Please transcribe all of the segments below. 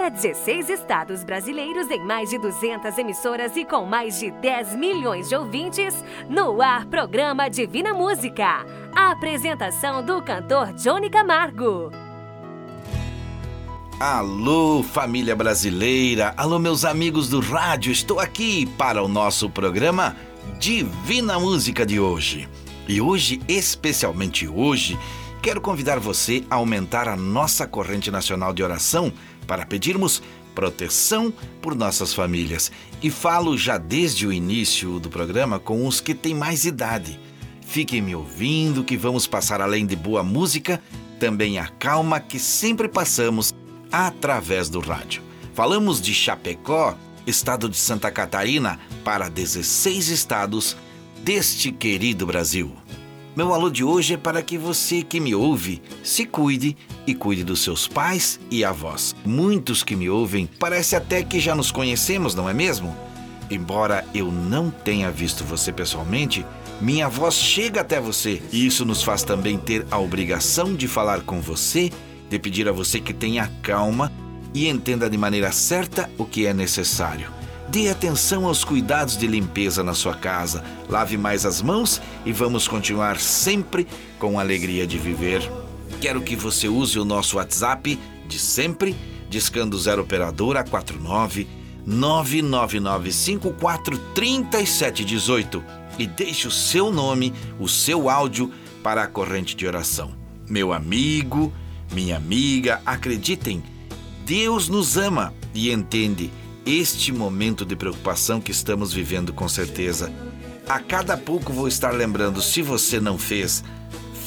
para 16 estados brasileiros em mais de 200 emissoras e com mais de 10 milhões de ouvintes, no ar programa Divina Música. A apresentação do cantor Johnny Camargo. Alô, família brasileira! Alô, meus amigos do rádio! Estou aqui para o nosso programa Divina Música de hoje. E hoje, especialmente hoje, quero convidar você a aumentar a nossa corrente nacional de oração para pedirmos proteção por nossas famílias. E falo já desde o início do programa com os que têm mais idade. Fiquem me ouvindo que vamos passar além de boa música, também a calma que sempre passamos através do rádio. Falamos de Chapecó, estado de Santa Catarina, para 16 estados deste querido Brasil. Meu alô de hoje é para que você que me ouve se cuide e cuide dos seus pais e avós. Muitos que me ouvem parece até que já nos conhecemos, não é mesmo? Embora eu não tenha visto você pessoalmente, minha voz chega até você e isso nos faz também ter a obrigação de falar com você, de pedir a você que tenha calma e entenda de maneira certa o que é necessário. Dê atenção aos cuidados de limpeza na sua casa. Lave mais as mãos e vamos continuar sempre com a alegria de viver. Quero que você use o nosso WhatsApp de sempre, discando 0 operadora 49 999543718 e deixe o seu nome, o seu áudio para a corrente de oração. Meu amigo, minha amiga, acreditem, Deus nos ama e entende este momento de preocupação que estamos vivendo com certeza. A cada pouco vou estar lembrando, se você não fez,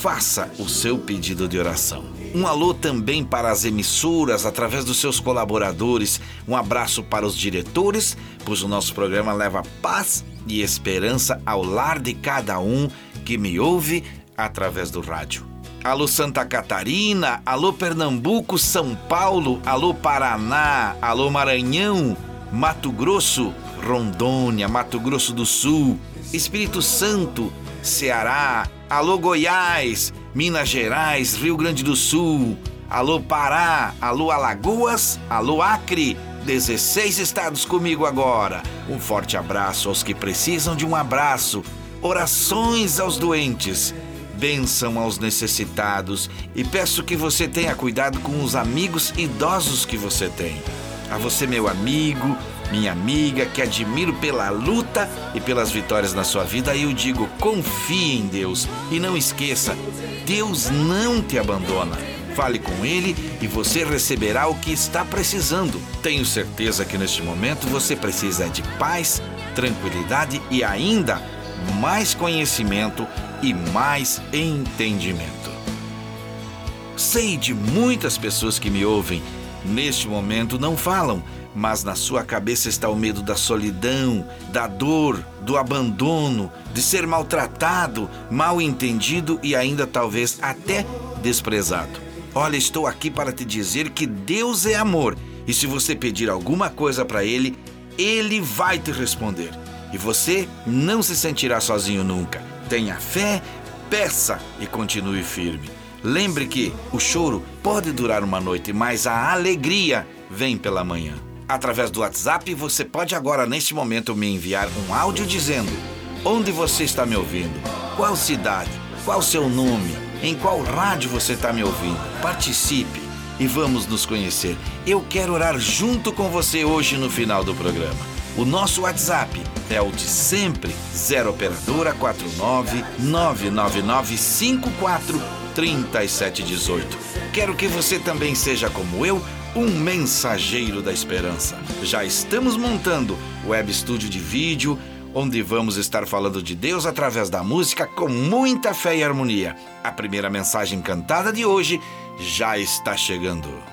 faça o seu pedido de oração. Um alô também para as emissoras através dos seus colaboradores. Um abraço para os diretores, pois o nosso programa leva paz e esperança ao lar de cada um que me ouve através do rádio. Alô Santa Catarina, alô Pernambuco, São Paulo, alô Paraná, alô Maranhão, Mato Grosso, Rondônia, Mato Grosso do Sul, Espírito Santo, Ceará, alô Goiás, Minas Gerais, Rio Grande do Sul, alô Pará, alô Alagoas, alô Acre, 16 estados comigo agora. Um forte abraço aos que precisam de um abraço, orações aos doentes bênção aos necessitados e peço que você tenha cuidado com os amigos idosos que você tem. A você, meu amigo, minha amiga, que admiro pela luta e pelas vitórias na sua vida, eu digo: confie em Deus e não esqueça, Deus não te abandona. Fale com Ele e você receberá o que está precisando. Tenho certeza que neste momento você precisa de paz, tranquilidade e ainda mais conhecimento e mais entendimento. Sei de muitas pessoas que me ouvem, neste momento não falam, mas na sua cabeça está o medo da solidão, da dor, do abandono, de ser maltratado, mal entendido e ainda talvez até desprezado. Olha, estou aqui para te dizer que Deus é amor e se você pedir alguma coisa para Ele, Ele vai te responder. E você não se sentirá sozinho nunca Tenha fé, peça e continue firme. Lembre que o choro pode durar uma noite, mas a alegria vem pela manhã. Através do WhatsApp, você pode agora, neste momento, me enviar um áudio dizendo onde você está me ouvindo, qual cidade, qual seu nome, em qual rádio você está me ouvindo. Participe e vamos nos conhecer. Eu quero orar junto com você hoje no final do programa. O nosso WhatsApp é o de sempre, 0 operadora 49 999 54 3718. Quero que você também seja como eu, um mensageiro da esperança. Já estamos montando o web estúdio de vídeo, onde vamos estar falando de Deus através da música com muita fé e harmonia. A primeira mensagem cantada de hoje já está chegando.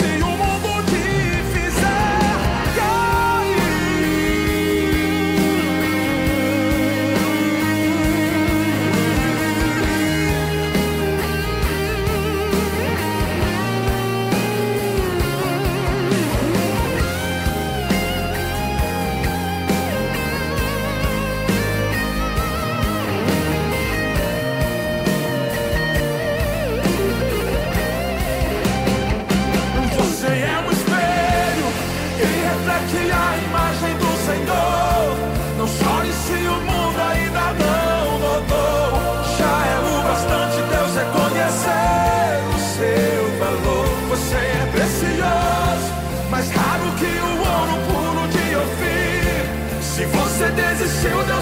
Desistiu, Deus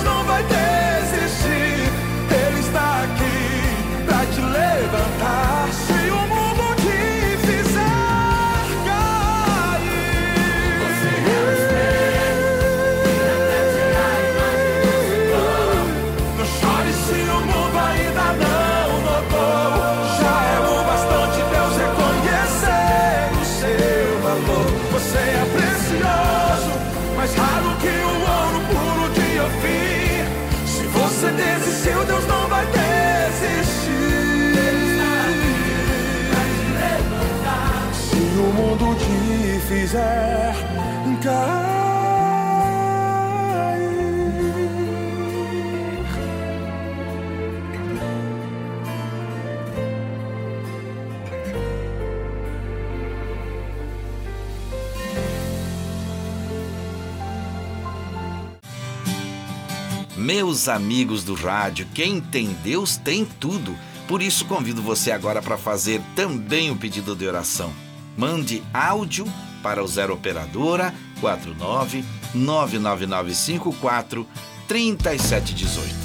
Meus amigos do rádio, quem tem Deus tem tudo. Por isso convido você agora para fazer também o pedido de oração. Mande áudio para o 0 operadora 49 99954 3718.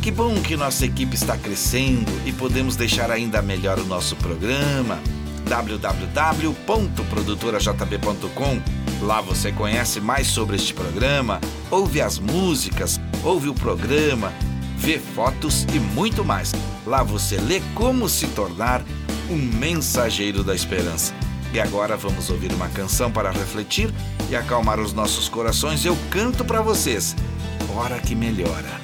Que bom que nossa equipe está crescendo e podemos deixar ainda melhor o nosso programa. www.produtorajb.com Lá você conhece mais sobre este programa, ouve as músicas, ouve o programa, vê fotos e muito mais. Lá você lê como se tornar um mensageiro da esperança. E agora vamos ouvir uma canção para refletir e acalmar os nossos corações. Eu canto para vocês. Hora que melhora.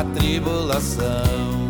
a tribulação.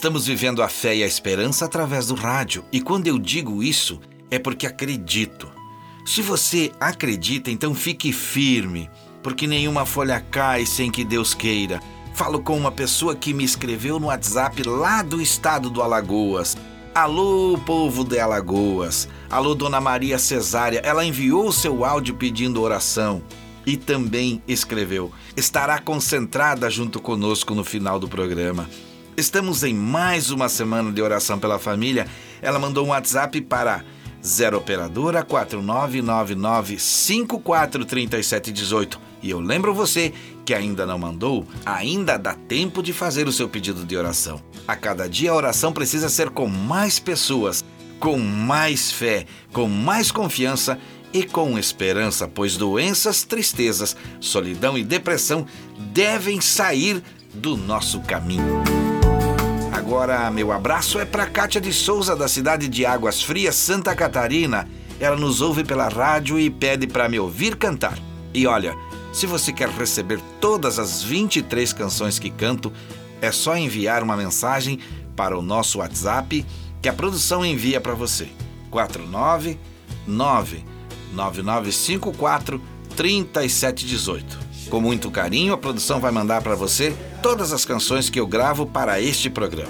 Estamos vivendo a fé e a esperança através do rádio, e quando eu digo isso, é porque acredito. Se você acredita, então fique firme, porque nenhuma folha cai sem que Deus queira. Falo com uma pessoa que me escreveu no WhatsApp lá do estado do Alagoas. Alô, povo de Alagoas. Alô, Dona Maria Cesária. Ela enviou seu áudio pedindo oração e também escreveu: estará concentrada junto conosco no final do programa. Estamos em mais uma semana de oração pela família. Ela mandou um WhatsApp para 0 operadora 4999543718. E eu lembro você que ainda não mandou, ainda dá tempo de fazer o seu pedido de oração. A cada dia a oração precisa ser com mais pessoas, com mais fé, com mais confiança e com esperança, pois doenças, tristezas, solidão e depressão devem sair do nosso caminho. Agora, meu abraço é para Kátia de Souza, da cidade de Águas Frias, Santa Catarina. Ela nos ouve pela rádio e pede para me ouvir cantar. E olha, se você quer receber todas as 23 canções que canto, é só enviar uma mensagem para o nosso WhatsApp que a produção envia para você. 499 9954 3718. Com muito carinho, a produção vai mandar para você todas as canções que eu gravo para este programa.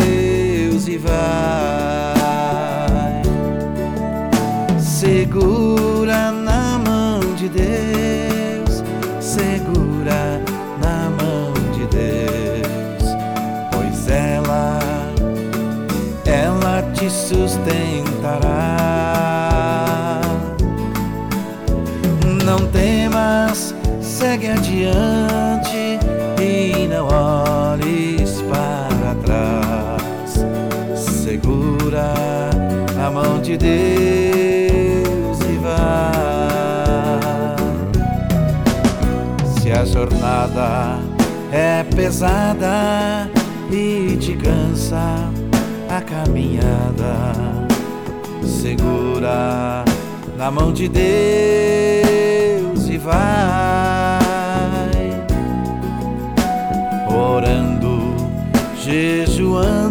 e vai segura na mão de Deus, segura na mão de Deus, pois ela, ela te sustentará. Não temas, segue adiante e não olhes mão de Deus se a jornada é pesada e te cansa a caminhada, segura na mão de Deus e vai. Orando, jejuando,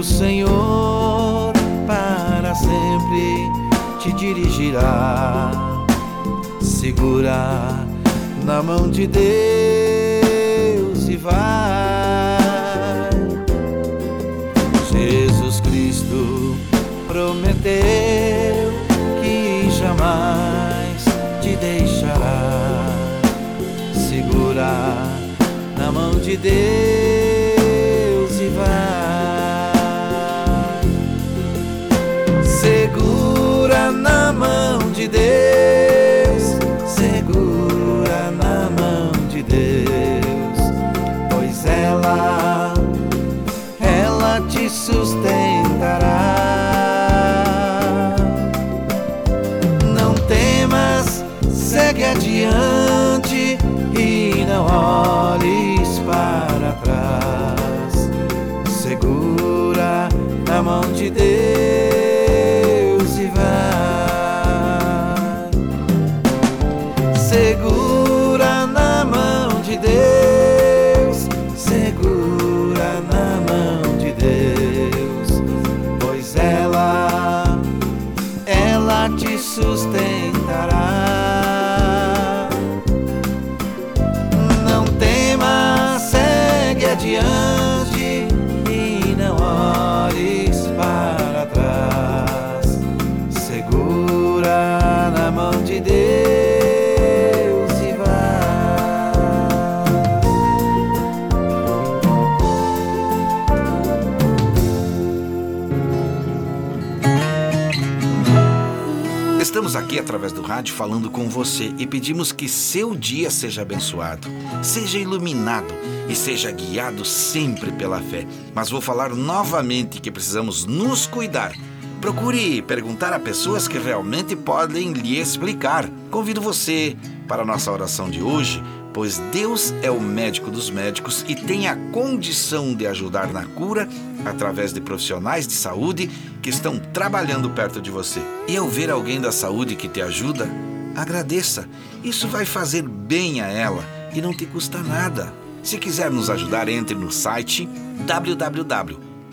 Do Senhor para sempre te dirigirá. Segura na mão de Deus e vai. prometeu que jamais te deixará. Segura na mão de Deus de Deus, segura na mão de Deus, pois ela, ela te sustentará. segue adiante e não olhes de Deus e vai. Estamos aqui através do rádio falando com você e pedimos que seu dia seja abençoado, seja iluminado e seja guiado sempre pela fé. Mas vou falar novamente que precisamos nos cuidar. Procure perguntar a pessoas que realmente podem lhe explicar. Convido você para a nossa oração de hoje, pois Deus é o médico dos médicos e tem a condição de ajudar na cura através de profissionais de saúde que estão trabalhando perto de você. E ao ver alguém da saúde que te ajuda, agradeça. Isso vai fazer bem a ela e não te custa nada. Se quiser nos ajudar, entre no site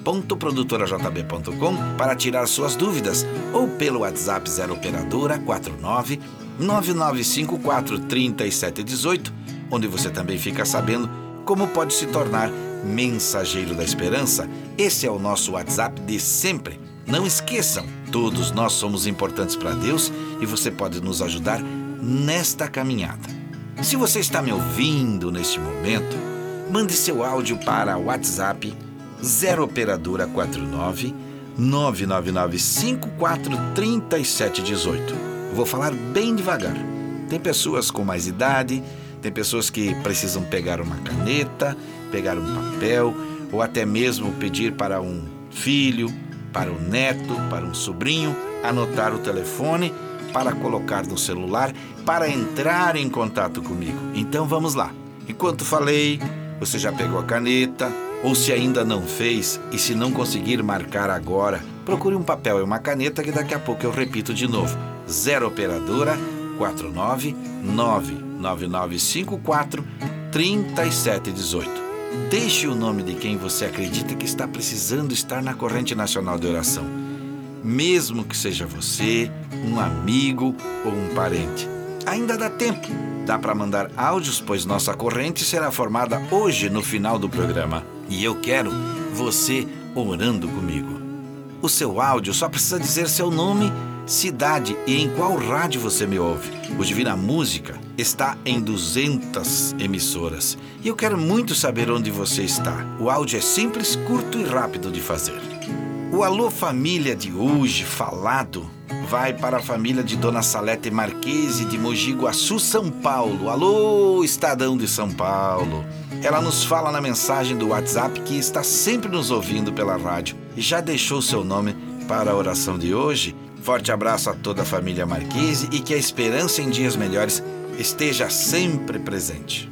www.produtorajb.com para tirar suas dúvidas ou pelo WhatsApp 0 operadora 49 9954 3718 onde você também fica sabendo como pode se tornar mensageiro da esperança. Esse é o nosso WhatsApp de sempre. Não esqueçam, todos nós somos importantes para Deus e você pode nos ajudar nesta caminhada. Se você está me ouvindo neste momento, mande seu áudio para o WhatsApp 0 operadora 49 999 543718. Vou falar bem devagar. Tem pessoas com mais idade, tem pessoas que precisam pegar uma caneta, pegar um papel ou até mesmo pedir para um filho, para um neto, para um sobrinho anotar o telefone para colocar no celular para entrar em contato comigo. Então vamos lá. Enquanto falei, você já pegou a caneta, ou se ainda não fez e se não conseguir marcar agora, procure um papel e uma caneta que daqui a pouco eu repito de novo. 0 operadora 49 99954 3718. Deixe o nome de quem você acredita que está precisando estar na corrente nacional de oração. Mesmo que seja você, um amigo ou um parente. Ainda dá tempo. Dá para mandar áudios, pois nossa corrente será formada hoje no final do programa. E eu quero você orando comigo. O seu áudio só precisa dizer seu nome, cidade e em qual rádio você me ouve. O Divina Música está em 200 emissoras e eu quero muito saber onde você está. O áudio é simples, curto e rápido de fazer. O Alô Família de hoje, falado, vai para a família de Dona Salete Marquese de Mogi Guaçu, São Paulo. Alô, Estadão de São Paulo. Ela nos fala na mensagem do WhatsApp que está sempre nos ouvindo pela rádio e já deixou seu nome para a oração de hoje. Forte abraço a toda a família Marquese e que a esperança em dias melhores esteja sempre presente.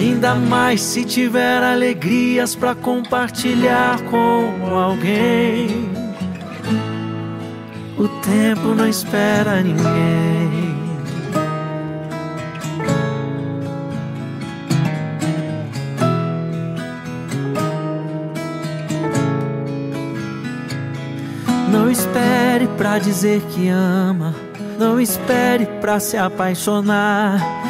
Ainda mais se tiver alegrias para compartilhar com alguém. O tempo não espera ninguém. Não espere pra dizer que ama. Não espere pra se apaixonar.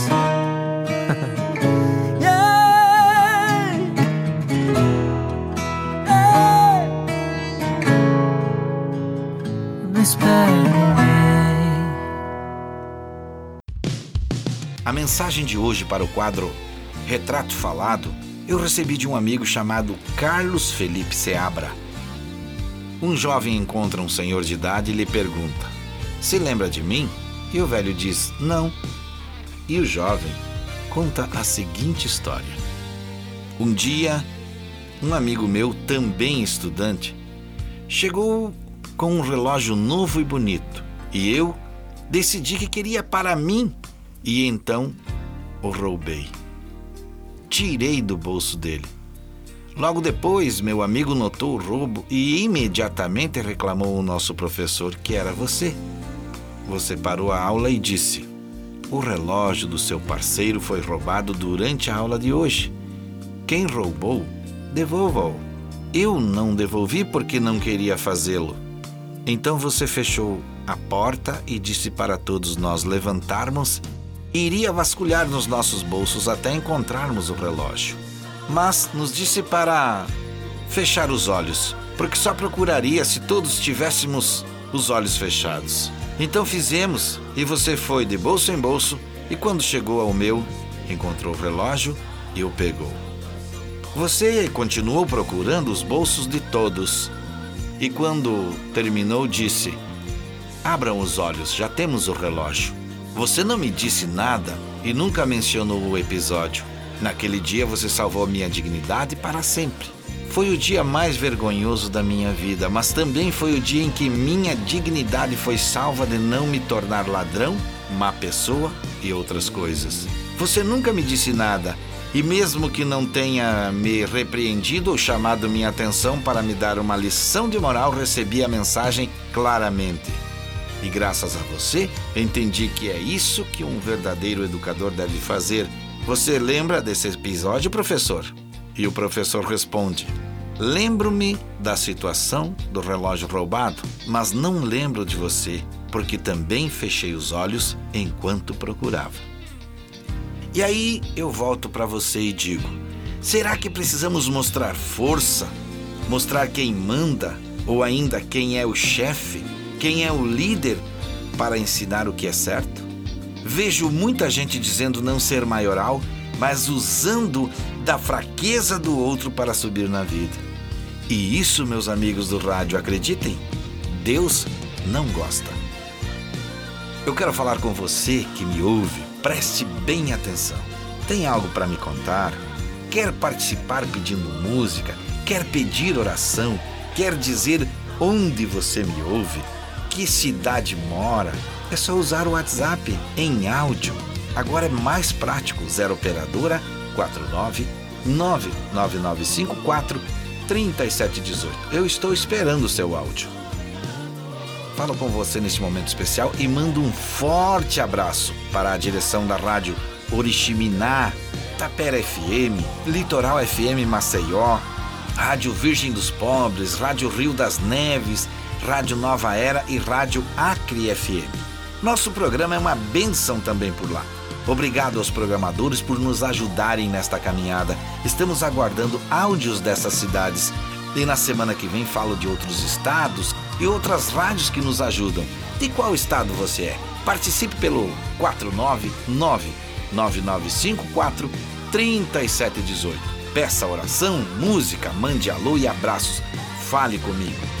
Mensagem de hoje para o quadro Retrato Falado eu recebi de um amigo chamado Carlos Felipe Seabra. Um jovem encontra um senhor de idade e lhe pergunta: Se lembra de mim? E o velho diz: Não. E o jovem conta a seguinte história. Um dia, um amigo meu, também estudante, chegou com um relógio novo e bonito e eu decidi que queria para mim e então o roubei. Tirei do bolso dele. Logo depois, meu amigo notou o roubo e imediatamente reclamou ao nosso professor que era você. Você parou a aula e disse: O relógio do seu parceiro foi roubado durante a aula de hoje. Quem roubou, devolva-o. Eu não devolvi porque não queria fazê-lo. Então você fechou a porta e disse para todos nós levantarmos iria vasculhar nos nossos bolsos até encontrarmos o relógio. Mas nos disse para fechar os olhos, porque só procuraria se todos tivéssemos os olhos fechados. Então fizemos e você foi de bolso em bolso e quando chegou ao meu, encontrou o relógio e o pegou. Você continuou procurando os bolsos de todos e quando terminou disse: Abram os olhos, já temos o relógio. Você não me disse nada e nunca mencionou o episódio. Naquele dia você salvou minha dignidade para sempre. Foi o dia mais vergonhoso da minha vida, mas também foi o dia em que minha dignidade foi salva de não me tornar ladrão, má pessoa e outras coisas. Você nunca me disse nada, e mesmo que não tenha me repreendido ou chamado minha atenção para me dar uma lição de moral, recebi a mensagem claramente. E graças a você, entendi que é isso que um verdadeiro educador deve fazer. Você lembra desse episódio, professor? E o professor responde: Lembro-me da situação do relógio roubado, mas não lembro de você, porque também fechei os olhos enquanto procurava. E aí eu volto para você e digo: será que precisamos mostrar força, mostrar quem manda ou ainda quem é o chefe? Quem é o líder para ensinar o que é certo? Vejo muita gente dizendo não ser maioral, mas usando da fraqueza do outro para subir na vida. E isso, meus amigos do rádio, acreditem, Deus não gosta. Eu quero falar com você que me ouve, preste bem atenção. Tem algo para me contar? Quer participar pedindo música? Quer pedir oração? Quer dizer onde você me ouve? Que cidade mora, é só usar o WhatsApp em áudio. Agora é mais prático. 0 operadora 49 99954 3718. Eu estou esperando o seu áudio. Falo com você neste momento especial e mando um forte abraço para a direção da rádio Oriximiná, Tapera FM, Litoral FM Maceió, Rádio Virgem dos Pobres, Rádio Rio das Neves, Rádio Nova Era e Rádio Acre FM. Nosso programa é uma benção também por lá. Obrigado aos programadores por nos ajudarem nesta caminhada. Estamos aguardando áudios dessas cidades e na semana que vem falo de outros estados e outras rádios que nos ajudam. De qual estado você é? Participe pelo 499 9954 3718. Peça oração, música, mande alô e abraços. Fale comigo.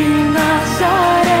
De Nazaré.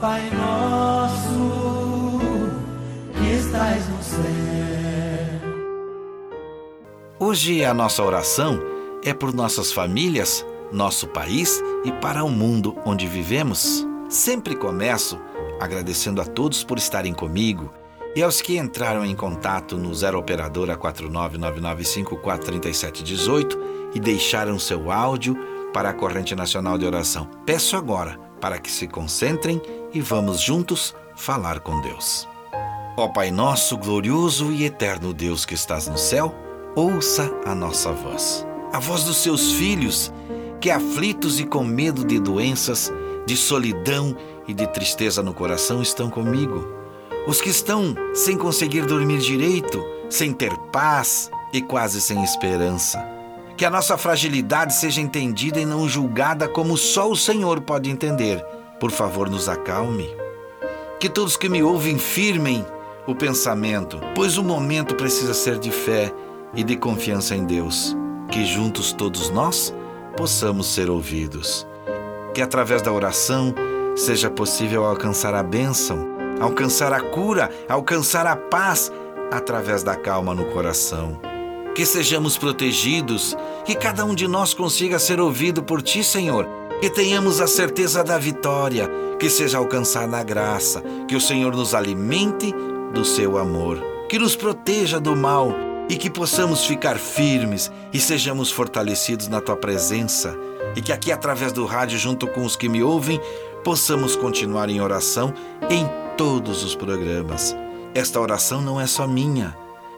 Pai nosso que estás no céu. Hoje a nossa oração é por nossas famílias, nosso país e para o mundo onde vivemos. Sempre começo agradecendo a todos por estarem comigo e aos que entraram em contato no 0 operadora 49995433718 e deixaram seu áudio para a corrente nacional de oração. Peço agora para que se concentrem e vamos juntos falar com Deus. Ó Pai nosso, glorioso e eterno Deus que estás no céu, ouça a nossa voz, a voz dos seus filhos, que aflitos e com medo de doenças, de solidão e de tristeza no coração estão comigo. Os que estão sem conseguir dormir direito, sem ter paz e quase sem esperança. Que a nossa fragilidade seja entendida e não julgada como só o Senhor pode entender. Por favor, nos acalme. Que todos que me ouvem firmem o pensamento, pois o momento precisa ser de fé e de confiança em Deus. Que juntos todos nós possamos ser ouvidos. Que através da oração seja possível alcançar a bênção, alcançar a cura, alcançar a paz através da calma no coração. Que sejamos protegidos, que cada um de nós consiga ser ouvido por Ti, Senhor, que tenhamos a certeza da vitória, que seja alcançada a graça, que o Senhor nos alimente do seu amor, que nos proteja do mal e que possamos ficar firmes e sejamos fortalecidos na Tua presença e que aqui através do rádio, junto com os que me ouvem, possamos continuar em oração em todos os programas. Esta oração não é só minha,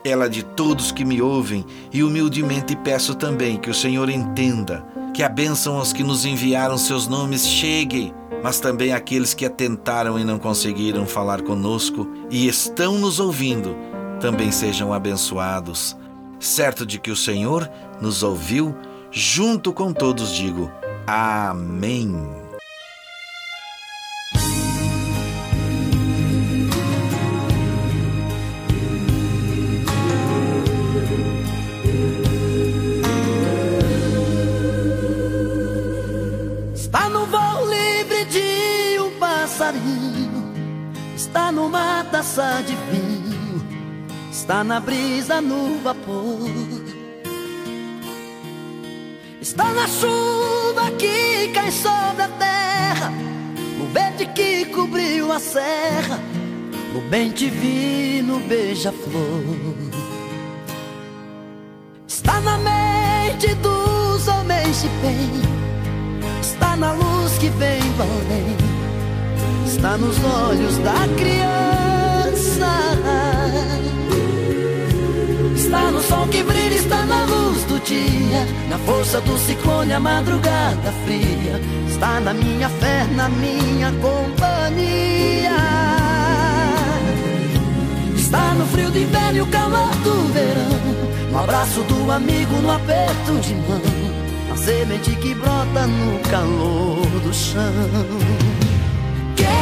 ela de todos que me ouvem e humildemente peço também que o Senhor entenda que a bênção aos que nos enviaram seus nomes chegue, mas também aqueles que atentaram e não conseguiram falar conosco e estão nos ouvindo também sejam abençoados. Certo de que o Senhor nos ouviu, junto com todos digo: Amém. Está numa taça de vinho Está na brisa, no vapor. Está na chuva que cai sobre a terra No verde que cobriu a serra No bem divino beija-flor. Está na mente dos homens de bem Está na luz que vem do além está nos olhos da criança. Está no sol que brilha, está na luz do dia, na força do ciclone, a madrugada fria. Está na minha fé, na minha companhia. Está no frio do inverno e o calor do verão, no abraço do amigo, no aperto de mão, a semente que brota no calor do chão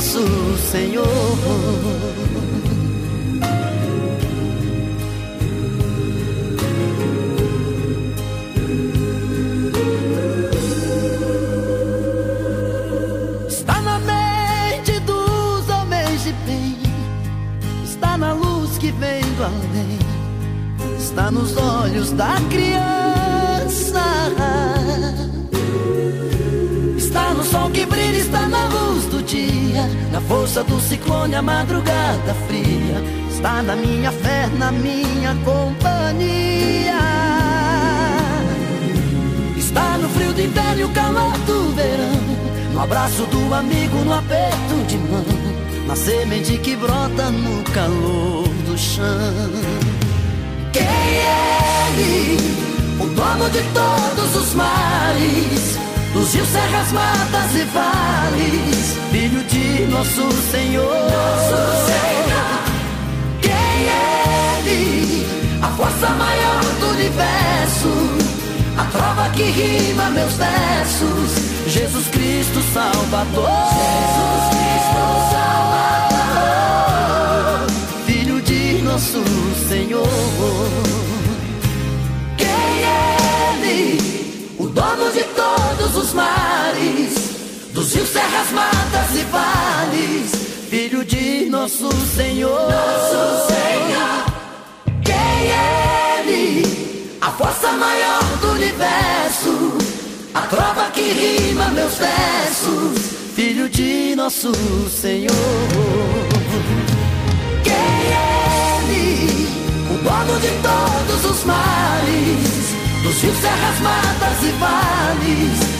de nosso Senhor. além, está nos olhos da criança. Está no sol que brilha, está na luz do dia, na força do ciclone, a madrugada fria. Está na minha fé, na minha companhia. Está no frio do inverno e o calor do verão, no abraço do amigo, no aperto de mão, na semente que brota no calor do chão. Quem é ele? O dono de todos os mares, dos rios, serras, matas e vales, filho de nosso Senhor. Nosso Senhor. Quem é ele? A força maior do universo, a trova que rima meus versos. Jesus Cristo Salvador. Jesus Cristo Salvador. Filho de nosso Senhor. Quem é Ele? O dono de todos os mares, dos rios, serras, matas e vales. Filho de nosso Senhor. Nosso Senhor. Quem é Ele? A força maior do universo a trova que rima meus versos, filho de nosso Senhor. Quem é Ele? O dono de todos os males, dos rios, serras, matas e vales,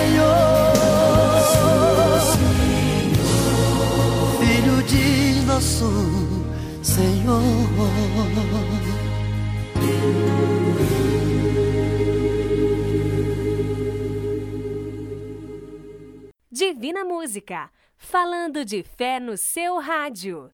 Música, falando de fé no seu rádio.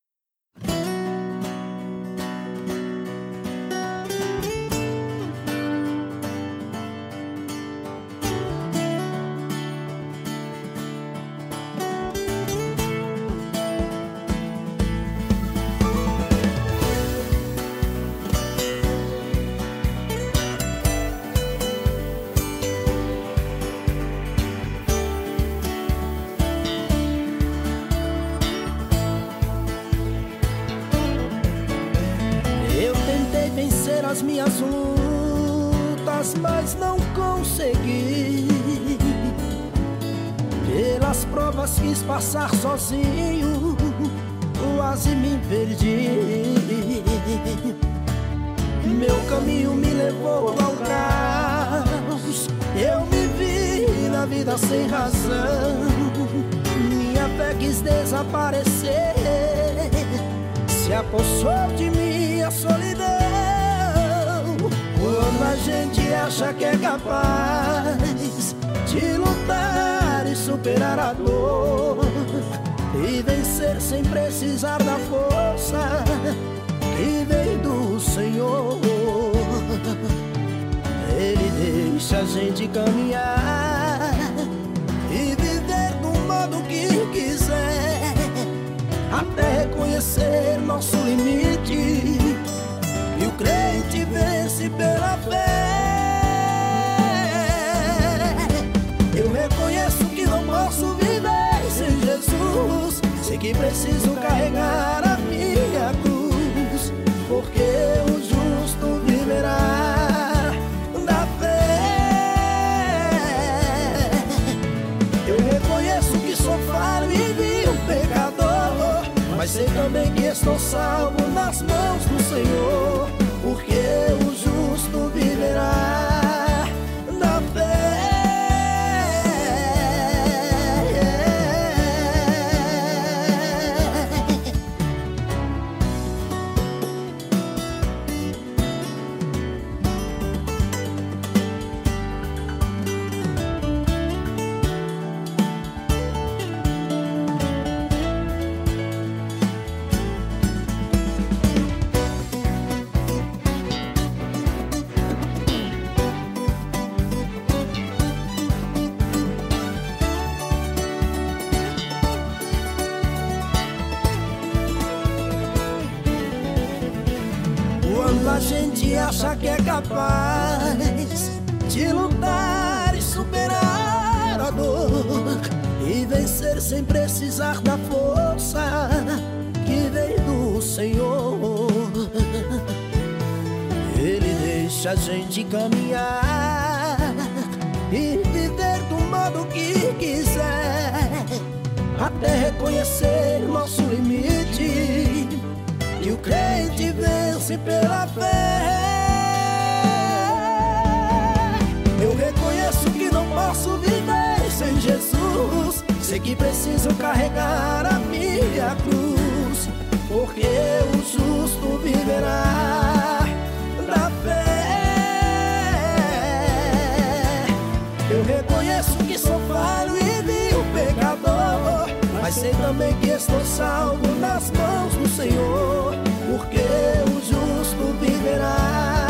Minhas lutas, mas não consegui. Pelas provas quis passar sozinho, quase me perdi. Meu caminho me levou ao caos, eu me vi na vida sem razão. Minha fé quis desaparecer, se apossou de mim a solidão. Quando a gente acha que é capaz de lutar e superar a dor e vencer sem precisar da força que vem do Senhor. Ele deixa a gente caminhar e viver do modo que quiser, até reconhecer nosso limite crente vence pela fé. Eu reconheço que não posso viver sem Jesus. Sei que preciso carregar a minha cruz, porque o justo viverá da fé. Eu reconheço que sou falho e pecador, mas sei também que estou salvo nas mãos do Senhor sem precisar da força que vem do Senhor. Ele deixa a gente caminhar e viver do modo que quiser, até reconhecer nosso limite. E o crente vence pela fé. posso viver sem Jesus. Sei que preciso carregar a minha cruz, porque o justo viverá da fé. Eu reconheço que sou falho e vil pecador, mas sei também que estou salvo nas mãos do Senhor, porque o justo viverá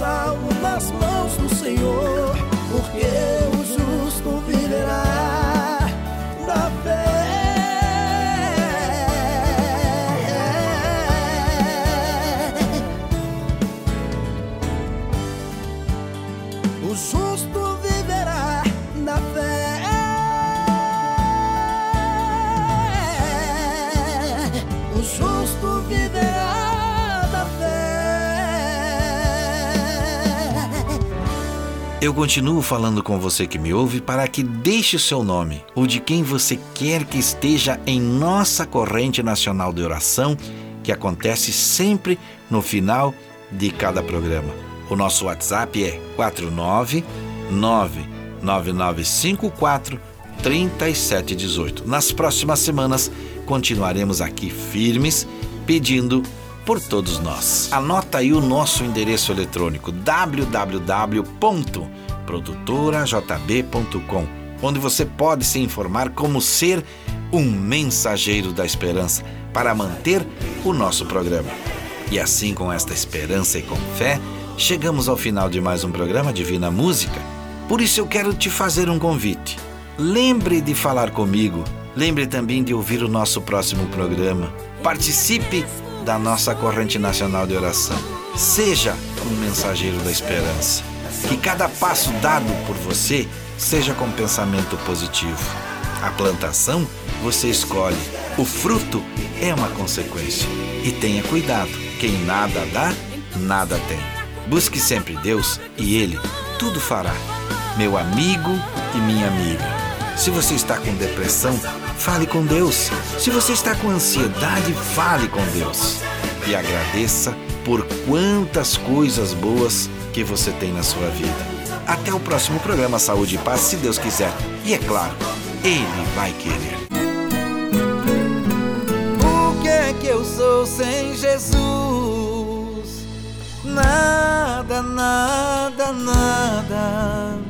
salvo nas mãos do Senhor, Eu continuo falando com você que me ouve para que deixe o seu nome ou de quem você quer que esteja em nossa corrente nacional de oração, que acontece sempre no final de cada programa. O nosso WhatsApp é 4999954 3718. Nas próximas semanas continuaremos aqui firmes pedindo por todos nós. Anota aí o nosso endereço eletrônico www.produtorajb.com, onde você pode se informar como ser um mensageiro da esperança para manter o nosso programa. E assim, com esta esperança e com fé, chegamos ao final de mais um programa Divina Música. Por isso eu quero te fazer um convite. Lembre de falar comigo. Lembre também de ouvir o nosso próximo programa. Participe da nossa corrente nacional de oração. Seja um mensageiro da esperança. Que cada passo dado por você seja com pensamento positivo. A plantação você escolhe, o fruto é uma consequência. E tenha cuidado: quem nada dá, nada tem. Busque sempre Deus e Ele tudo fará. Meu amigo e minha amiga. Se você está com depressão, fale com Deus. Se você está com ansiedade, fale com Deus. E agradeça por quantas coisas boas que você tem na sua vida. Até o próximo programa Saúde e Paz, se Deus quiser. E é claro, Ele vai querer. O que é que eu sou sem Jesus? Nada, nada, nada.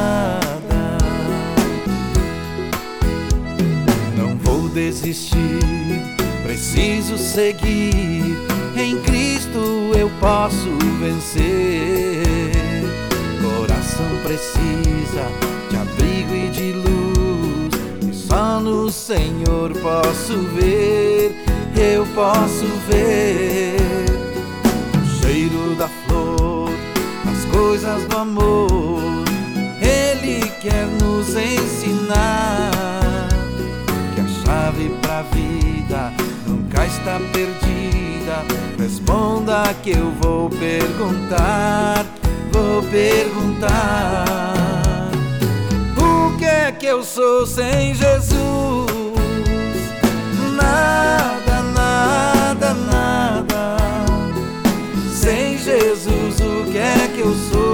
Desistir, preciso seguir. Em Cristo eu posso vencer. Coração precisa de abrigo e de luz. E só no Senhor posso ver, eu posso ver o cheiro da flor, as coisas do amor. Ele quer nos ensinar chave pra vida nunca está perdida. Responda que eu vou perguntar, vou perguntar. O que é que eu sou sem Jesus? Nada, nada, nada. Sem Jesus, o que é que eu sou?